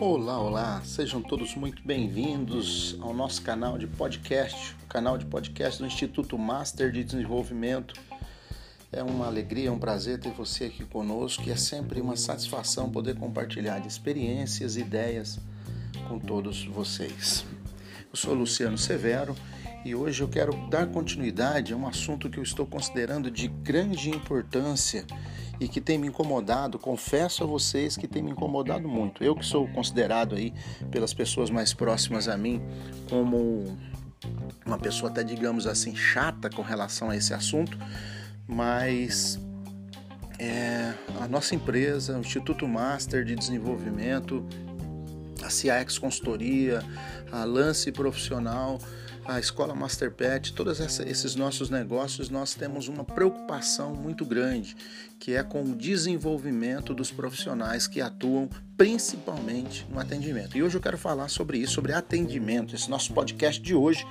Olá, olá, sejam todos muito bem-vindos ao nosso canal de podcast, o canal de podcast do Instituto Master de Desenvolvimento. É uma alegria, um prazer ter você aqui conosco e é sempre uma satisfação poder compartilhar experiências e ideias com todos vocês. Eu sou Luciano Severo e hoje eu quero dar continuidade a um assunto que eu estou considerando de grande importância e que tem me incomodado, confesso a vocês que tem me incomodado muito. Eu que sou considerado aí pelas pessoas mais próximas a mim como uma pessoa até digamos assim chata com relação a esse assunto, mas é, a nossa empresa, o Instituto Master de Desenvolvimento, a CIAX Consultoria, a Lance Profissional, a Escola Master Pet, todos esses nossos negócios, nós temos uma preocupação muito grande, que é com o desenvolvimento dos profissionais que atuam principalmente no atendimento. E hoje eu quero falar sobre isso, sobre atendimento. Esse nosso podcast de hoje,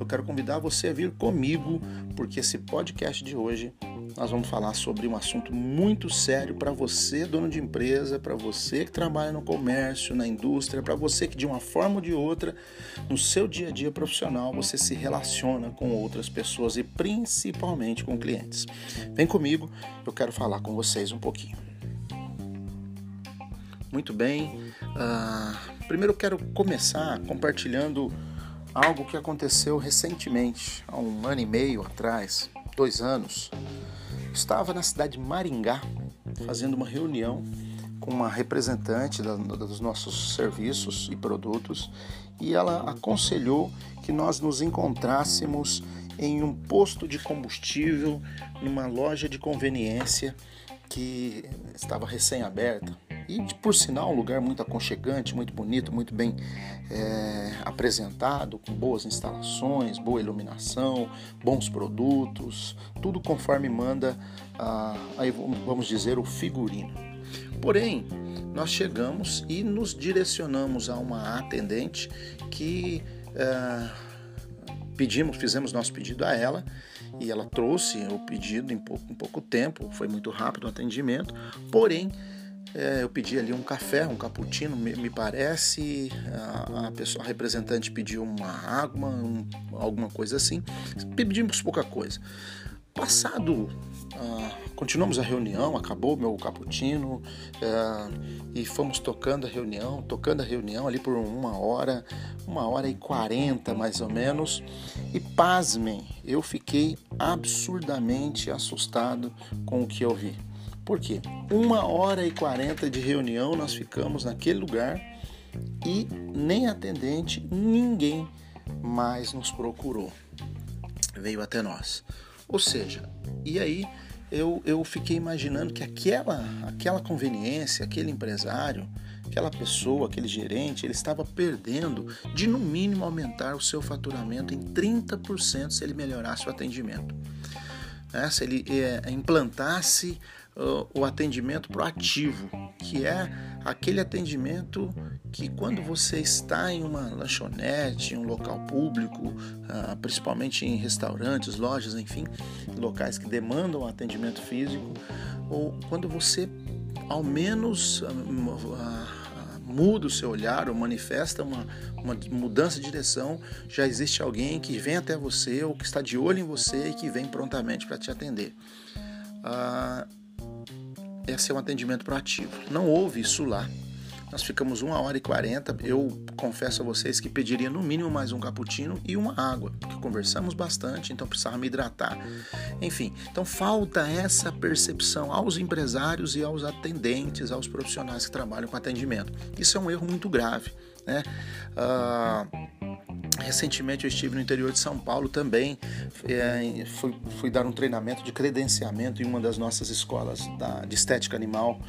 eu quero convidar você a vir comigo, porque esse podcast de hoje nós vamos falar sobre um assunto muito sério para você, dono de empresa, para você que trabalha no comércio, na indústria, para você que de uma forma ou de outra, no seu dia a dia profissional, você se relaciona com outras pessoas e principalmente com clientes. Vem comigo, eu quero falar com vocês um pouquinho. Muito bem. Uh, primeiro quero começar compartilhando algo que aconteceu recentemente, há um ano e meio atrás, dois anos. Estava na cidade de Maringá fazendo uma reunião com uma representante da, dos nossos serviços e produtos e ela aconselhou que nós nos encontrássemos em um posto de combustível, numa loja de conveniência que estava recém-aberta e por sinal um lugar muito aconchegante, muito bonito, muito bem é, apresentado, com boas instalações, boa iluminação, bons produtos, tudo conforme manda, a, aí vamos dizer, o figurino. Porém, nós chegamos e nos direcionamos a uma atendente que é, pedimos, fizemos nosso pedido a ela e ela trouxe o pedido em pouco, em pouco tempo, foi muito rápido o atendimento, porém é, eu pedi ali um café, um cappuccino, me, me parece. A, a, pessoa a representante pediu uma água, um, alguma coisa assim. Pedimos pouca coisa. Passado, ah, continuamos a reunião, acabou meu cappuccino ah, e fomos tocando a reunião, tocando a reunião ali por uma hora, uma hora e quarenta mais ou menos. E pasmem, eu fiquei absurdamente assustado com o que eu vi. Por quê? Uma hora e quarenta de reunião nós ficamos naquele lugar e nem atendente, ninguém mais nos procurou. Veio até nós. Ou seja, e aí eu, eu fiquei imaginando que aquela, aquela conveniência, aquele empresário, aquela pessoa, aquele gerente, ele estava perdendo de no mínimo aumentar o seu faturamento em 30% se ele melhorasse o atendimento. É, se ele é, implantasse o atendimento proativo, que é aquele atendimento que quando você está em uma lanchonete, em um local público, ah, principalmente em restaurantes, lojas, enfim, locais que demandam atendimento físico, ou quando você ao menos ah, ah, muda o seu olhar ou manifesta uma, uma mudança de direção, já existe alguém que vem até você ou que está de olho em você e que vem prontamente para te atender. Uh, é um atendimento proativo. Não houve isso lá. Nós ficamos uma hora e quarenta. Eu confesso a vocês que pediria no mínimo mais um cappuccino e uma água, porque conversamos bastante, então precisava me hidratar. Enfim, então falta essa percepção aos empresários e aos atendentes, aos profissionais que trabalham com atendimento. Isso é um erro muito grave, né? Uh, Recentemente eu estive no interior de São Paulo também, é, fui, fui, dar um treinamento de credenciamento em uma das nossas escolas da, de estética animal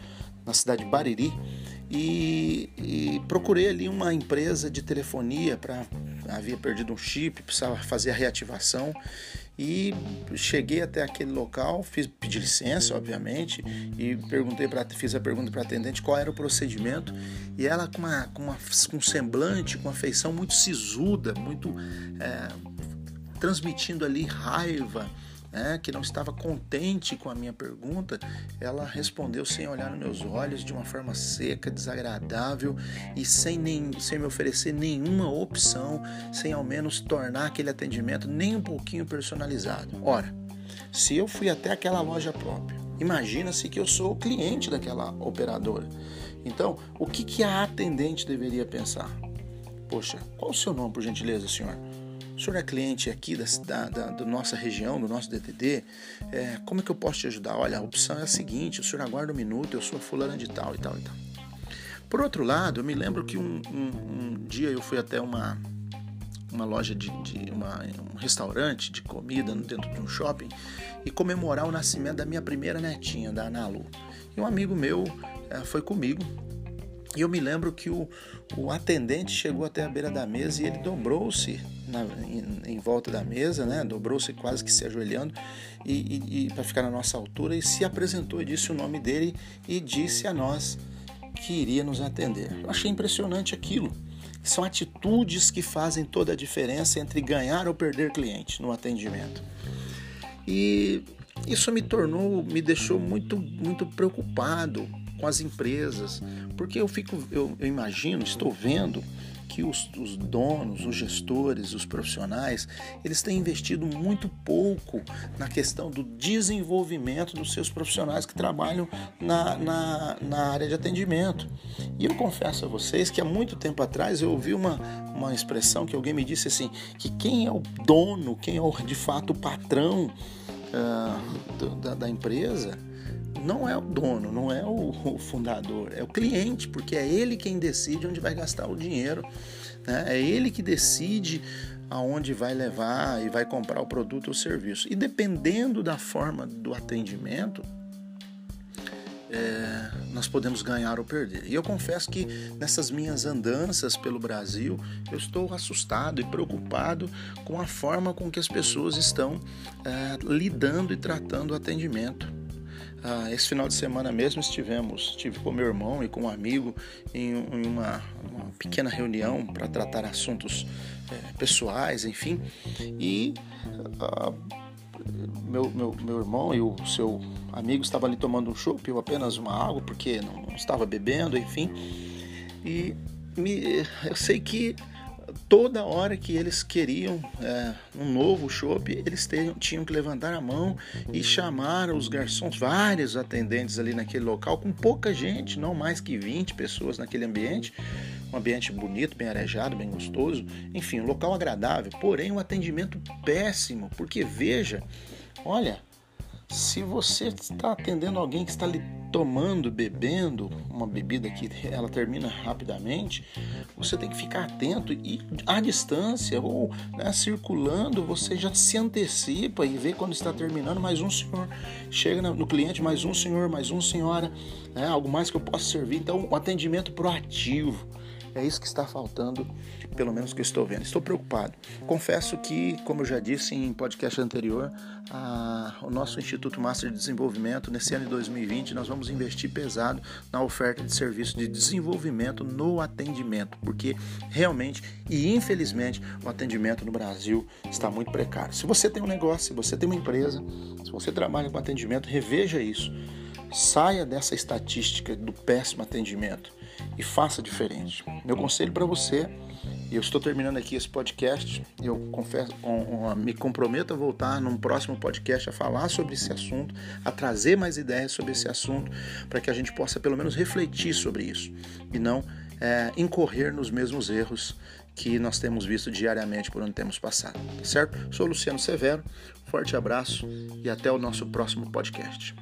na cidade de Bariri. E, e procurei ali uma empresa de telefonia para havia perdido um chip, precisava fazer a reativação e cheguei até aquele local, fiz pedi licença, obviamente, e perguntei para fiz a pergunta para a atendente qual era o procedimento e ela com uma, com uma com um semblante, com uma feição muito sisuda, muito é, transmitindo ali raiva, né, que não estava contente com a minha pergunta, ela respondeu sem olhar nos meus olhos, de uma forma seca, desagradável e sem, nem, sem me oferecer nenhuma opção, sem ao menos tornar aquele atendimento nem um pouquinho personalizado. Ora, se eu fui até aquela loja própria, imagina-se que eu sou o cliente daquela operadora. Então, o que, que a atendente deveria pensar? Poxa, qual o seu nome, por gentileza, senhor? O senhor é cliente aqui da, da, da nossa região, do nosso DTD? É, como é que eu posso te ajudar? Olha, a opção é a seguinte: o senhor aguarda um minuto, eu sou fulana de tal e tal e tal. Por outro lado, eu me lembro que um, um, um dia eu fui até uma, uma loja de, de uma, um restaurante de comida dentro de um shopping e comemorar o nascimento da minha primeira netinha, da Analu. E um amigo meu é, foi comigo e eu me lembro que o, o atendente chegou até a beira da mesa e ele dobrou-se em, em, volta da mesa, né? Dobrou-se quase que se ajoelhando e, e, e para ficar na nossa altura e se apresentou e disse o nome dele e disse a nós que iria nos atender. Eu achei impressionante aquilo. São atitudes que fazem toda a diferença entre ganhar ou perder cliente no atendimento. E isso me tornou, me deixou muito, muito preocupado com as empresas, porque eu fico, eu, eu imagino, estou vendo que os, os, donos, os gestores, os profissionais, eles têm investido muito pouco na questão do desenvolvimento dos seus profissionais que trabalham na, na, na área de atendimento. E eu confesso a vocês que há muito tempo atrás eu ouvi uma, uma expressão que alguém me disse assim, que quem é o dono, quem é o, de fato o patrão uh, do, da, da empresa, não é o dono, não é o, fundador, é o cliente, porque é ele quem decide onde vai gastar o dinheiro, né? é ele que decide aonde vai levar e vai comprar o produto ou serviço. E dependendo da forma do atendimento, é, nós podemos ganhar ou perder. E eu confesso que nessas minhas andanças pelo Brasil, eu estou assustado e preocupado com a forma com que as pessoas estão é, lidando e tratando o atendimento. Ah, esse final de semana mesmo estivemos, estive com meu irmão e com um amigo em, uma, uma, pequena reunião para tratar assuntos é, pessoais, enfim. E ah, meu, meu, meu irmão e o seu amigo estavam ali tomando um chopp, eu apenas uma água, porque não, não estava bebendo, enfim. E me, eu sei que toda hora que eles queriam é, um novo chopp, eles tinham que levantar a mão e chamar os garçons, vários atendentes ali naquele local, com pouca gente, não mais que 20 pessoas naquele ambiente. Um ambiente bonito, bem arejado, bem gostoso. Enfim, um local agradável, porém um atendimento péssimo, porque veja, olha, se você está atendendo alguém que está tomando, bebendo uma bebida que ela termina rapidamente, você tem que ficar atento e à distância ou né, circulando, você já se antecipa e vê quando está terminando. Mais um senhor chega no cliente, mais um senhor, mais um senhora, né, algo mais que eu possa servir. Então, o um atendimento proativo é isso que está faltando, pelo menos que eu estou vendo. Estou preocupado. Confesso que, como eu já disse em podcast anterior, a, o nosso Instituto Master de Desenvolvimento, nesse ano de 2020, nós vamos investir pesado na oferta de serviço de desenvolvimento no atendimento, porque realmente e infelizmente o atendimento no Brasil está muito precário. Se você tem um negócio, se você tem uma empresa, se você trabalha com atendimento, reveja isso. Saia dessa estatística do péssimo atendimento e faça diferente. Meu conselho para você, e eu estou terminando aqui esse podcast, eu confesso, me comprometo a voltar num próximo podcast a falar sobre esse assunto, a trazer mais ideias sobre esse assunto, para que a gente possa pelo menos refletir sobre isso e não é, incorrer nos mesmos erros que nós temos visto diariamente por onde temos passado, tá certo? Sou Luciano Severo, forte abraço e até o nosso próximo podcast.